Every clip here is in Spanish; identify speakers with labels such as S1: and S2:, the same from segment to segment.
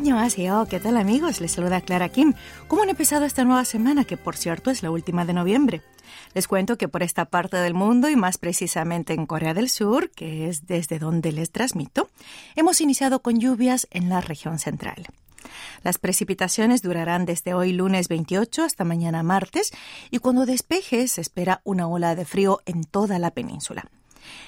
S1: Año ah, oh, ¿qué tal amigos? Les saluda Clara Kim. ¿Cómo han empezado esta nueva semana, que por cierto es la última de noviembre? Les cuento que por esta parte del mundo y más precisamente en Corea del Sur, que es desde donde les transmito, hemos iniciado con lluvias en la región central. Las precipitaciones durarán desde hoy lunes 28 hasta mañana martes y cuando despeje se espera una ola de frío en toda la península.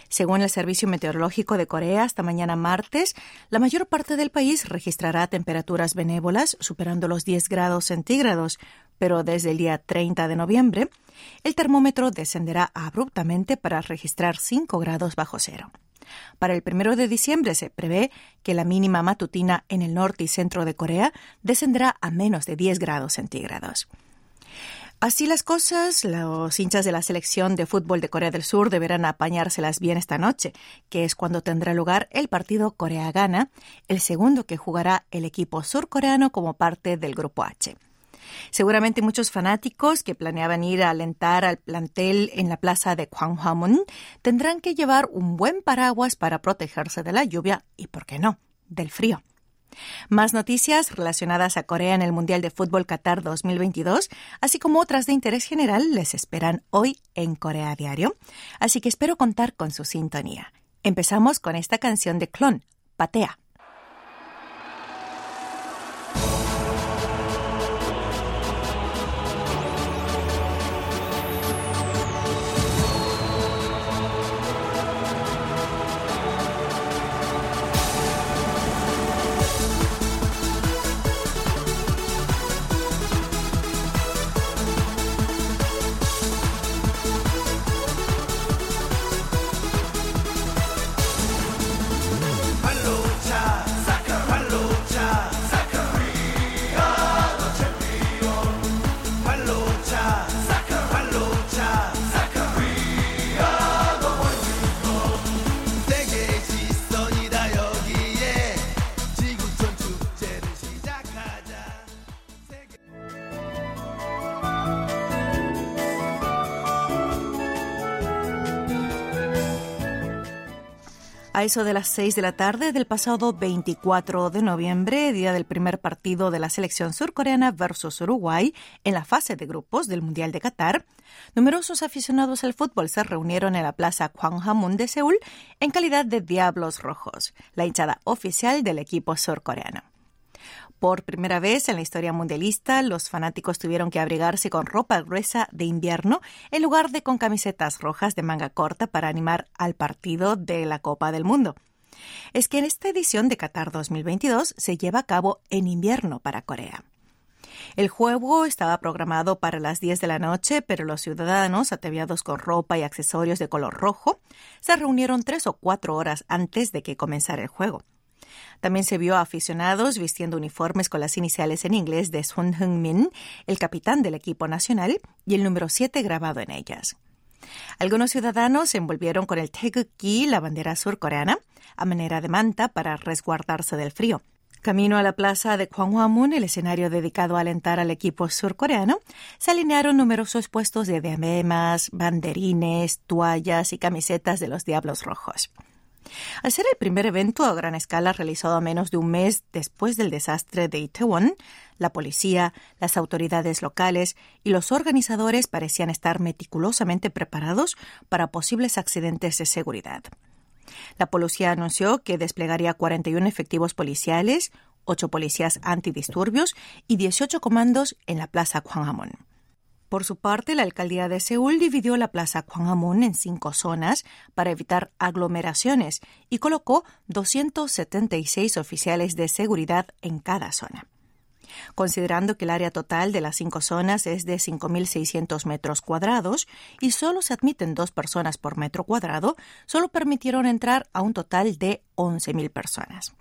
S1: Según el Servicio Meteorológico de Corea, hasta mañana martes, la mayor parte del país registrará temperaturas benévolas superando los 10 grados centígrados, pero desde el día 30 de noviembre, el termómetro descenderá abruptamente para registrar 5 grados bajo cero. Para el primero de diciembre se prevé que la mínima matutina en el norte y centro de Corea descenderá a menos de 10 grados centígrados. Así las cosas, los hinchas de la selección de fútbol de Corea del Sur deberán apañárselas bien esta noche, que es cuando tendrá lugar el partido Corea-Gana, el segundo que jugará el equipo surcoreano como parte del Grupo H. Seguramente muchos fanáticos que planeaban ir a alentar al plantel en la plaza de Gwanghwamun tendrán que llevar un buen paraguas para protegerse de la lluvia y, ¿por qué no?, del frío. Más noticias relacionadas a Corea en el Mundial de Fútbol Qatar 2022, así como otras de interés general, les esperan hoy en Corea Diario, así que espero contar con su sintonía. Empezamos con esta canción de Clon, Patea. A eso de las 6 de la tarde del pasado 24 de noviembre, día del primer partido de la selección surcoreana versus Uruguay en la fase de grupos del Mundial de Qatar, numerosos aficionados al fútbol se reunieron en la plaza Gwanghwamun de Seúl en calidad de Diablos Rojos, la hinchada oficial del equipo surcoreano. Por primera vez en la historia mundialista, los fanáticos tuvieron que abrigarse con ropa gruesa de invierno en lugar de con camisetas rojas de manga corta para animar al partido de la Copa del Mundo. Es que en esta edición de Qatar 2022 se lleva a cabo en invierno para Corea. El juego estaba programado para las 10 de la noche, pero los ciudadanos, ataviados con ropa y accesorios de color rojo, se reunieron tres o cuatro horas antes de que comenzara el juego. También se vio a aficionados vistiendo uniformes con las iniciales en inglés de Sun Heung-min, el capitán del equipo nacional, y el número 7 grabado en ellas. Algunos ciudadanos se envolvieron con el taegukgi, la bandera surcoreana, a manera de manta para resguardarse del frío. Camino a la plaza de Gwanghwamun, el escenario dedicado a alentar al equipo surcoreano, se alinearon numerosos puestos de diademas, banderines, toallas y camisetas de los Diablos Rojos. Al ser el primer evento a gran escala realizado a menos de un mes después del desastre de Itaewon, la policía, las autoridades locales y los organizadores parecían estar meticulosamente preparados para posibles accidentes de seguridad. La policía anunció que desplegaría 41 efectivos policiales, 8 policías antidisturbios y 18 comandos en la Plaza Gwanghwamun. Por su parte, la alcaldía de Seúl dividió la plaza Gwanghwamun en cinco zonas para evitar aglomeraciones y colocó 276 oficiales de seguridad en cada zona. Considerando que el área total de las cinco zonas es de 5.600 metros cuadrados y solo se admiten dos personas por metro cuadrado, solo permitieron entrar a un total de 11.000 personas.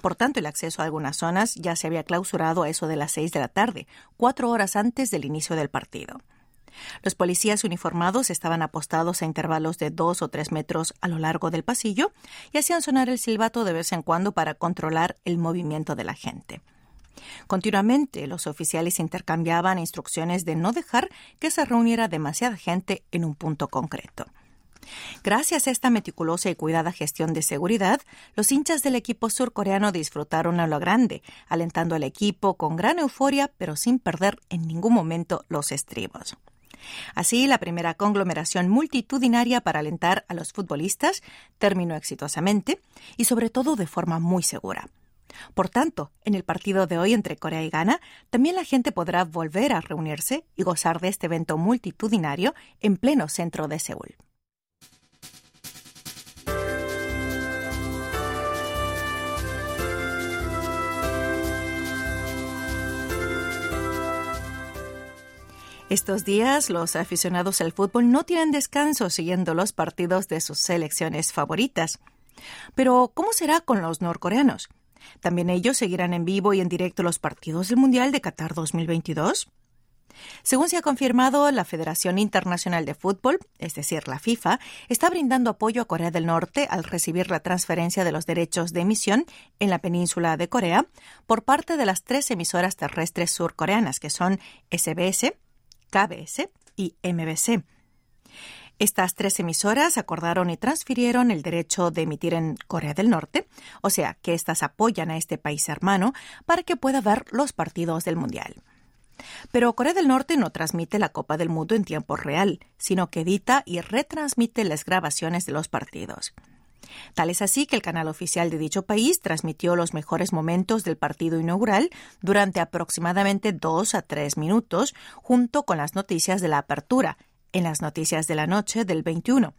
S1: Por tanto, el acceso a algunas zonas ya se había clausurado a eso de las seis de la tarde, cuatro horas antes del inicio del partido. Los policías uniformados estaban apostados a intervalos de dos o tres metros a lo largo del pasillo y hacían sonar el silbato de vez en cuando para controlar el movimiento de la gente. Continuamente los oficiales intercambiaban instrucciones de no dejar que se reuniera demasiada gente en un punto concreto. Gracias a esta meticulosa y cuidada gestión de seguridad, los hinchas del equipo surcoreano disfrutaron a lo grande, alentando al equipo con gran euforia, pero sin perder en ningún momento los estribos. Así, la primera conglomeración multitudinaria para alentar a los futbolistas terminó exitosamente y sobre todo de forma muy segura. Por tanto, en el partido de hoy entre Corea y Ghana, también la gente podrá volver a reunirse y gozar de este evento multitudinario en pleno centro de Seúl. Estos días los aficionados al fútbol no tienen descanso siguiendo los partidos de sus selecciones favoritas. Pero, ¿cómo será con los norcoreanos? ¿También ellos seguirán en vivo y en directo los partidos del Mundial de Qatar 2022? Según se ha confirmado, la Federación Internacional de Fútbol, es decir, la FIFA, está brindando apoyo a Corea del Norte al recibir la transferencia de los derechos de emisión en la península de Corea por parte de las tres emisoras terrestres surcoreanas, que son SBS, KBS y MBC. Estas tres emisoras acordaron y transfirieron el derecho de emitir en Corea del Norte, o sea que éstas apoyan a este país hermano para que pueda ver los partidos del Mundial. Pero Corea del Norte no transmite la Copa del Mundo en tiempo real, sino que edita y retransmite las grabaciones de los partidos. Tal es así que el canal oficial de dicho país transmitió los mejores momentos del partido inaugural durante aproximadamente dos a tres minutos, junto con las noticias de la apertura, en las noticias de la noche del 21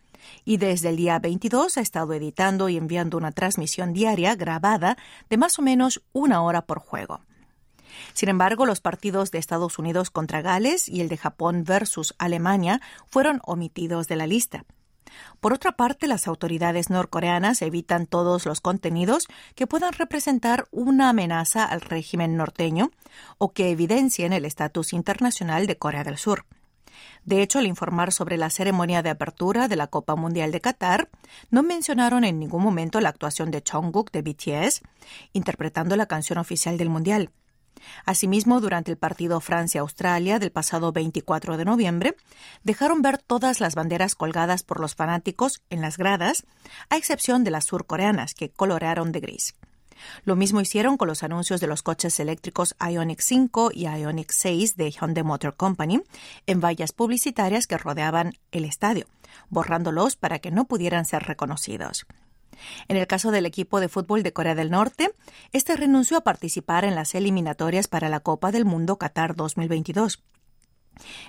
S1: y desde el día 22 ha estado editando y enviando una transmisión diaria grabada de más o menos una hora por juego. Sin embargo, los partidos de Estados Unidos contra Gales y el de Japón versus Alemania fueron omitidos de la lista. Por otra parte, las autoridades norcoreanas evitan todos los contenidos que puedan representar una amenaza al régimen norteño o que evidencien el estatus internacional de Corea del Sur. De hecho, al informar sobre la ceremonia de apertura de la Copa Mundial de Qatar, no mencionaron en ningún momento la actuación de Jungkook de BTS, interpretando la canción oficial del Mundial. Asimismo, durante el partido Francia-Australia del pasado 24 de noviembre, dejaron ver todas las banderas colgadas por los fanáticos en las gradas, a excepción de las surcoreanas, que colorearon de gris. Lo mismo hicieron con los anuncios de los coches eléctricos Ioniq 5 y Ioniq 6 de Hyundai Motor Company en vallas publicitarias que rodeaban el estadio, borrándolos para que no pudieran ser reconocidos. En el caso del equipo de fútbol de Corea del Norte, este renunció a participar en las eliminatorias para la Copa del Mundo Qatar 2022.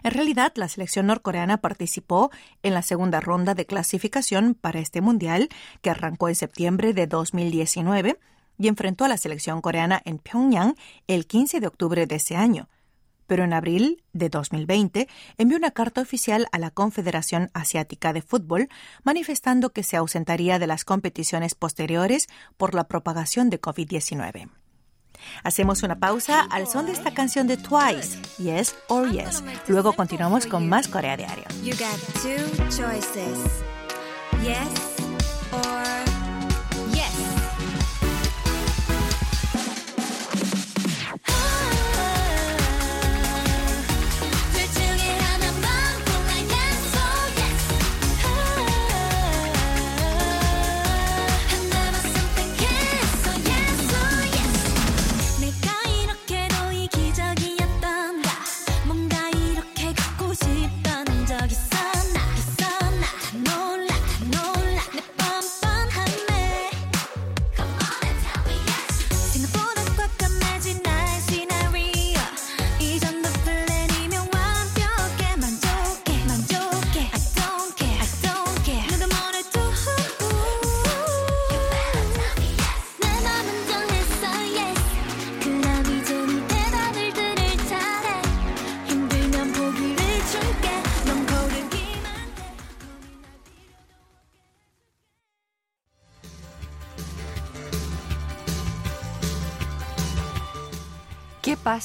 S1: En realidad, la selección norcoreana participó en la segunda ronda de clasificación para este Mundial, que arrancó en septiembre de 2019, y enfrentó a la selección coreana en Pyongyang el 15 de octubre de ese año pero en abril de 2020 envió una carta oficial a la Confederación Asiática de Fútbol manifestando que se ausentaría de las competiciones posteriores por la propagación de COVID-19. Hacemos una pausa al son de esta canción de Twice, Yes or Yes. Luego continuamos con más Corea Diario.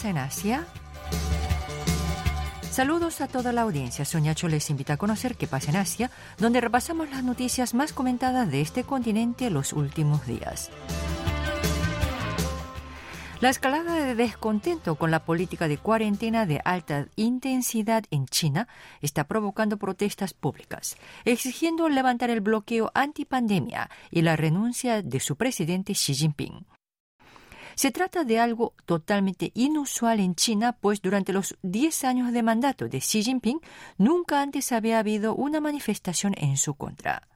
S2: ¿Qué pasa en Asia? Saludos a toda la audiencia. Soñacho les invita a conocer qué pasa en Asia, donde repasamos las noticias más comentadas de este continente los últimos días. La escalada de descontento con la política de cuarentena de alta intensidad en China está provocando protestas públicas, exigiendo levantar el bloqueo antipandemia y la renuncia de su presidente Xi Jinping. Se trata de algo totalmente inusual en China, pues durante los 10 años de mandato de Xi Jinping nunca antes había habido una manifestación en su contra.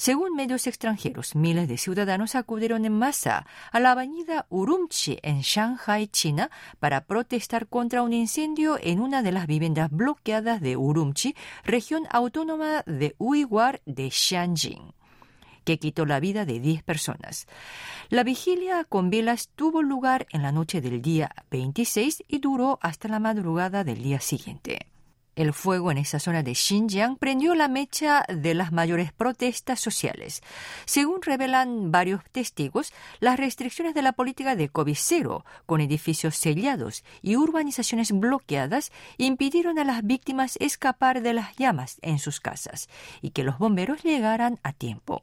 S2: Según medios extranjeros, miles de ciudadanos acudieron en masa a la avenida Urumqi en Shanghai, China, para protestar contra un incendio en una de las viviendas bloqueadas de Urumqi, región autónoma de Uighur de Xianjin quitó la vida de 10 personas. La vigilia con velas tuvo lugar en la noche del día 26 y duró hasta la madrugada del día siguiente. El fuego en esa zona de Xinjiang prendió la mecha de las mayores protestas sociales. Según revelan varios testigos, las restricciones de la política de COVID-0, con edificios sellados y urbanizaciones bloqueadas, impidieron a las víctimas escapar de las llamas en sus casas y que los bomberos llegaran a tiempo.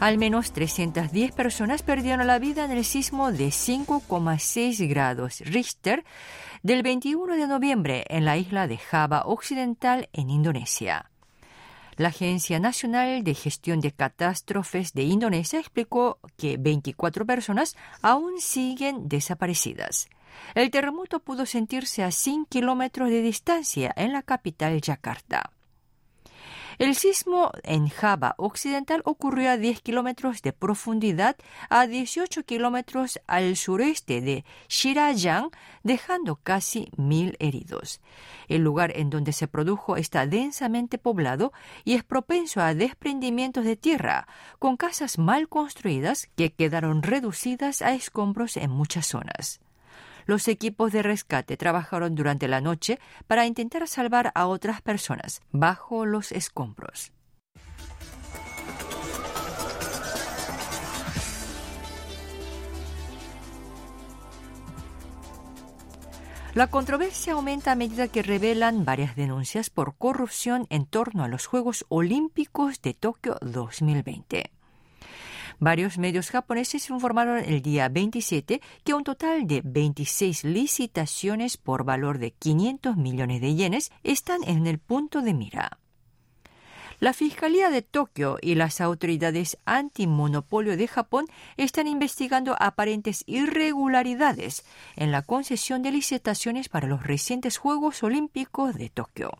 S2: Al menos 310 personas perdieron la vida en el sismo de 5,6 grados Richter del 21 de noviembre en la isla de Java Occidental en Indonesia. La Agencia Nacional de Gestión de Catástrofes de Indonesia explicó que 24 personas aún siguen desaparecidas. El terremoto pudo sentirse a 100 kilómetros de distancia en la capital Yakarta. El sismo en Java Occidental ocurrió a 10 kilómetros de profundidad a 18 kilómetros al sureste de Shirajang, dejando casi mil heridos. El lugar en donde se produjo está densamente poblado y es propenso a desprendimientos de tierra, con casas mal construidas que quedaron reducidas a escombros en muchas zonas. Los equipos de rescate trabajaron durante la noche para intentar salvar a otras personas bajo los escombros. La controversia aumenta a medida que revelan varias denuncias por corrupción en torno a los Juegos Olímpicos de Tokio 2020. Varios medios japoneses informaron el día 27 que un total de 26 licitaciones por valor de 500 millones de yenes están en el punto de mira. La Fiscalía de Tokio y las autoridades antimonopolio de Japón están investigando aparentes irregularidades en la concesión de licitaciones para los recientes Juegos Olímpicos de Tokio.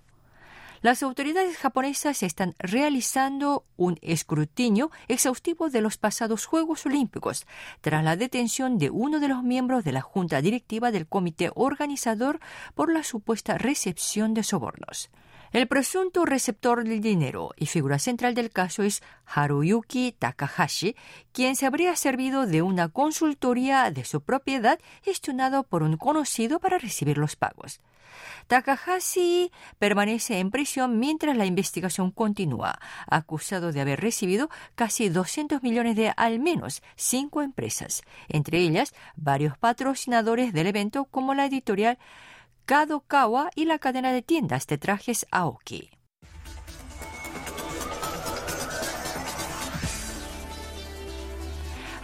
S2: Las autoridades japonesas están realizando un escrutinio exhaustivo de los pasados Juegos Olímpicos tras la detención de uno de los miembros de la junta directiva del comité organizador por la supuesta recepción de sobornos. El presunto receptor del dinero y figura central del caso es Haruyuki Takahashi, quien se habría servido de una consultoría de su propiedad gestionado por un conocido para recibir los pagos. Takahashi permanece en prisión mientras la investigación continúa, acusado de haber recibido casi 200 millones de al menos cinco empresas, entre ellas varios patrocinadores del evento como la editorial Kadokawa y la cadena de tiendas de trajes Aoki.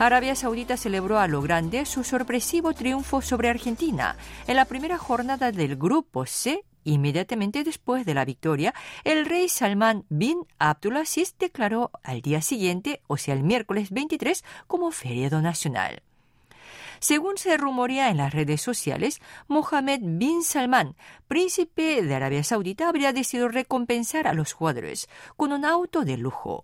S2: Arabia Saudita celebró a lo grande su sorpresivo triunfo sobre Argentina en la primera jornada del Grupo C. Inmediatamente después de la victoria, el rey Salman bin Abdulaziz declaró al día siguiente, o sea el miércoles 23, como feriado nacional. Según se rumorea en las redes sociales, Mohammed bin Salman, príncipe de Arabia Saudita, habría decidido recompensar a los jugadores con un auto de lujo.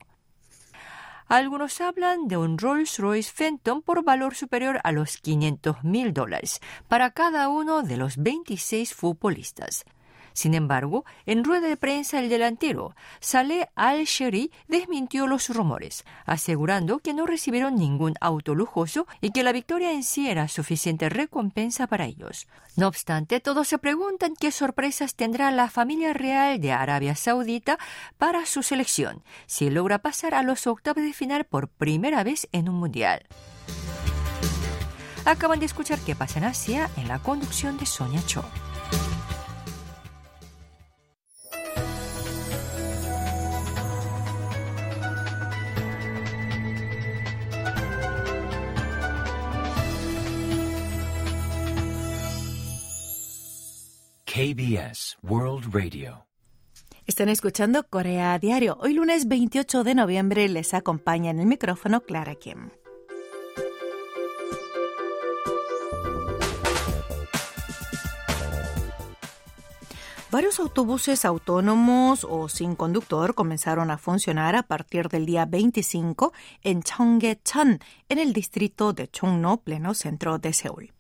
S2: Algunos hablan de un Rolls-Royce Phantom por valor superior a los 500 mil dólares para cada uno de los 26 futbolistas. Sin embargo, en rueda de prensa el delantero Saleh Al-Sheri desmintió los rumores, asegurando que no recibieron ningún auto lujoso y que la victoria en sí era suficiente recompensa para ellos. No obstante, todos se preguntan qué sorpresas tendrá la familia real de Arabia Saudita para su selección si logra pasar a los octavos de final por primera vez en un mundial. Acaban de escuchar qué pasa en Asia en la conducción de Sonia Cho.
S1: KBS World Radio. Están escuchando Corea a Diario. Hoy lunes 28 de noviembre les acompaña en el micrófono Clara Kim. Varios autobuses autónomos o sin conductor comenzaron a funcionar a partir del día 25 en Cheonggyecheon, en el distrito de Chungno, pleno centro de Seúl.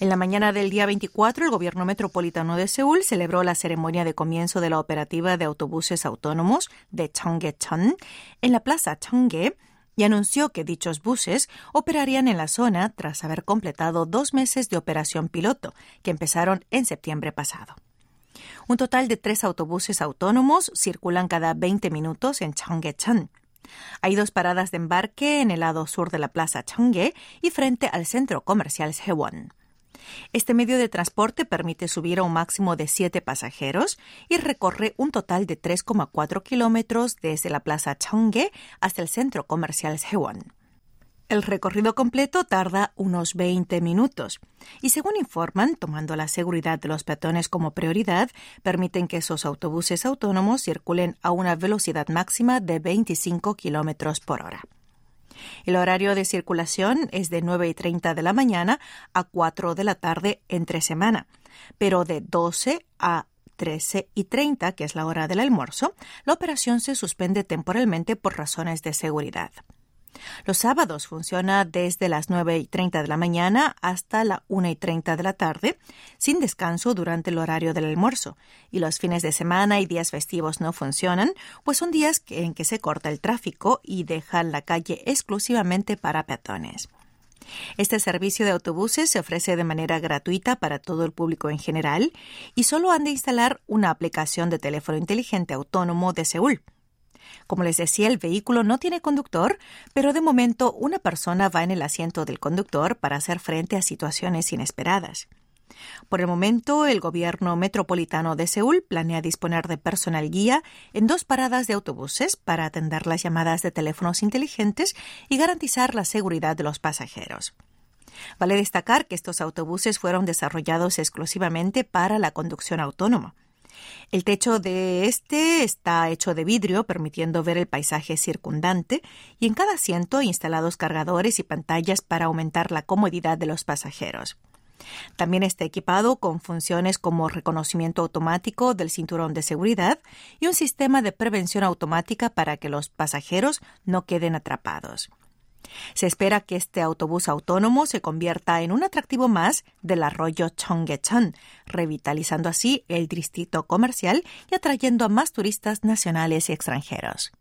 S1: En la mañana del día 24, el gobierno metropolitano de Seúl celebró la ceremonia de comienzo de la operativa de autobuses autónomos de Cheonggyecheon en la plaza Cheonggye y anunció que dichos buses operarían en la zona tras haber completado dos meses de operación piloto, que empezaron en septiembre pasado. Un total de tres autobuses autónomos circulan cada 20 minutos en Cheonggyecheon. Hay dos paradas de embarque en el lado sur de la plaza Cheonggye y frente al centro comercial Sewon. Este medio de transporte permite subir a un máximo de siete pasajeros y recorre un total de 3,4 kilómetros desde la plaza Cheonggye hasta el centro comercial Sewon. El recorrido completo tarda unos 20 minutos y según informan, tomando la seguridad de los peatones como prioridad, permiten que esos autobuses autónomos circulen a una velocidad máxima de 25 kilómetros por hora. El horario de circulación es de 9 y 30 de la mañana a 4 de la tarde entre semana, pero de 12 a 13 y 30, que es la hora del almuerzo, la operación se suspende temporalmente por razones de seguridad. Los sábados funciona desde las 9 y 30 de la mañana hasta la 1 y 30 de la tarde, sin descanso durante el horario del almuerzo. Y los fines de semana y días festivos no funcionan, pues son días en que se corta el tráfico y dejan la calle exclusivamente para peatones. Este servicio de autobuses se ofrece de manera gratuita para todo el público en general y solo han de instalar una aplicación de teléfono inteligente autónomo de Seúl. Como les decía, el vehículo no tiene conductor, pero de momento una persona va en el asiento del conductor para hacer frente a situaciones inesperadas. Por el momento, el gobierno metropolitano de Seúl planea disponer de personal guía en dos paradas de autobuses para atender las llamadas de teléfonos inteligentes y garantizar la seguridad de los pasajeros. Vale destacar que estos autobuses fueron desarrollados exclusivamente para la conducción autónoma. El techo de este está hecho de vidrio, permitiendo ver el paisaje circundante, y en cada asiento instalados cargadores y pantallas para aumentar la comodidad de los pasajeros. También está equipado con funciones como reconocimiento automático del cinturón de seguridad y un sistema de prevención automática para que los pasajeros no queden atrapados. Se espera que este autobús autónomo se convierta en un atractivo más del arroyo Cheonggyecheon, revitalizando así el distrito comercial y atrayendo a más turistas nacionales y extranjeros.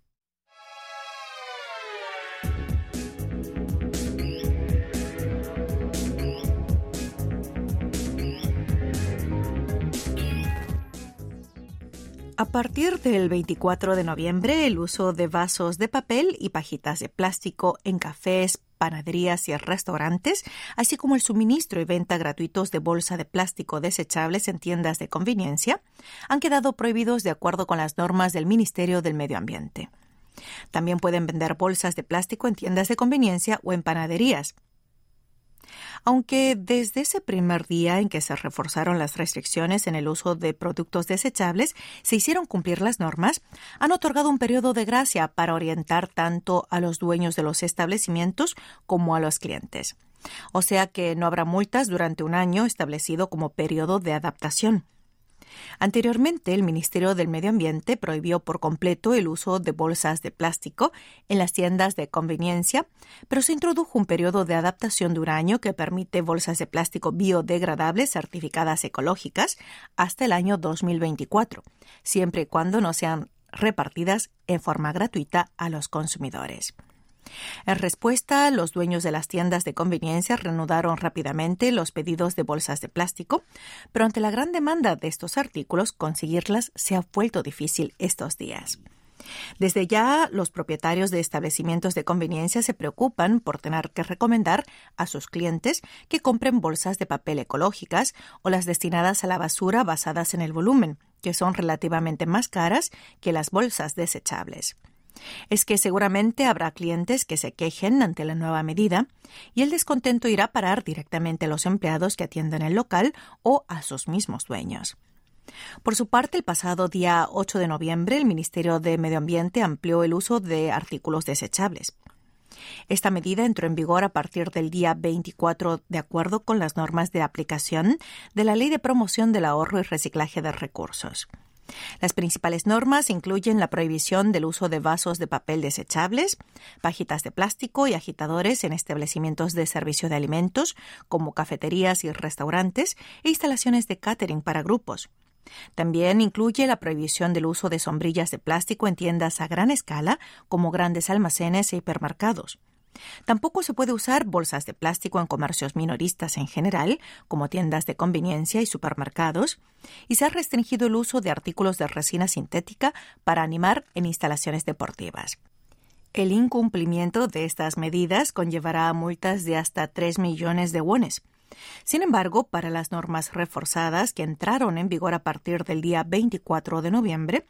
S1: A partir del 24 de noviembre, el uso de vasos de papel y pajitas de plástico en cafés, panaderías y restaurantes, así como el suministro y venta gratuitos de bolsa de plástico desechables en tiendas de conveniencia, han quedado prohibidos de acuerdo con las normas del Ministerio del Medio Ambiente. También pueden vender bolsas de plástico en tiendas de conveniencia o en panaderías, aunque desde ese primer día en que se reforzaron las restricciones en el uso de productos desechables se hicieron cumplir las normas, han otorgado un periodo de gracia para orientar tanto a los dueños de los establecimientos como a los clientes. O sea que no habrá multas durante un año establecido como periodo de adaptación. Anteriormente, el Ministerio del Medio Ambiente prohibió por completo el uso de bolsas de plástico en las tiendas de conveniencia, pero se introdujo un periodo de adaptación de un año que permite bolsas de plástico biodegradables certificadas ecológicas hasta el año 2024, siempre y cuando no sean repartidas en forma gratuita a los consumidores. En respuesta, los dueños de las tiendas de conveniencia reanudaron rápidamente los pedidos de bolsas de plástico, pero ante la gran demanda de estos artículos, conseguirlas se ha vuelto difícil estos días. Desde ya, los propietarios de establecimientos de conveniencia se preocupan por tener que recomendar a sus clientes que compren bolsas de papel ecológicas o las destinadas a la basura basadas en el volumen, que son relativamente más caras que las bolsas desechables. Es que seguramente habrá clientes que se quejen ante la nueva medida y el descontento irá a parar directamente a los empleados que atienden el local o a sus mismos dueños. Por su parte, el pasado día 8 de noviembre, el Ministerio de Medio Ambiente amplió el uso de artículos desechables. Esta medida entró en vigor a partir del día 24 de acuerdo con las normas de aplicación de la Ley de Promoción del Ahorro y Reciclaje de Recursos. Las principales normas incluyen la prohibición del uso de vasos de papel desechables, pajitas de plástico y agitadores en establecimientos de servicio de alimentos, como cafeterías y restaurantes, e instalaciones de catering para grupos. También incluye la prohibición del uso de sombrillas de plástico en tiendas a gran escala, como grandes almacenes e hipermercados. Tampoco se puede usar bolsas de plástico en comercios minoristas en general, como tiendas de conveniencia y supermercados, y se ha restringido el uso de artículos de resina sintética para animar en instalaciones deportivas. El incumplimiento de estas medidas conllevará multas de hasta 3 millones de wones. Sin embargo, para las normas reforzadas que entraron en vigor a partir del día 24 de noviembre,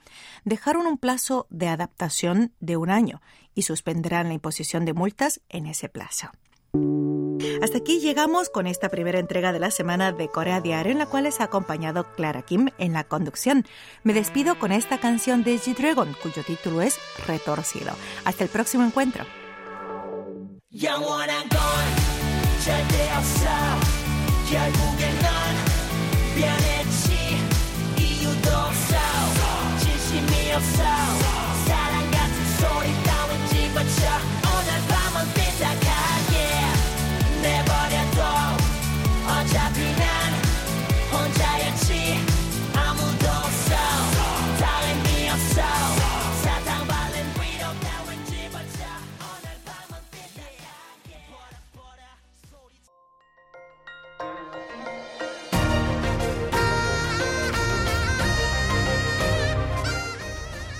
S1: dejaron un plazo de adaptación de un año y suspenderán la imposición de multas en ese plazo. Hasta aquí llegamos con esta primera entrega de la semana de Corea Diario en la cual les ha acompañado Clara Kim en la conducción. Me despido con esta canción de G-Dragon cuyo título es Retorcido. Hasta el próximo encuentro.
S3: 결국엔 난 변했지. 이유도 없어. 진심이 없어. 사랑 같은 소리 따윈 집어쳐.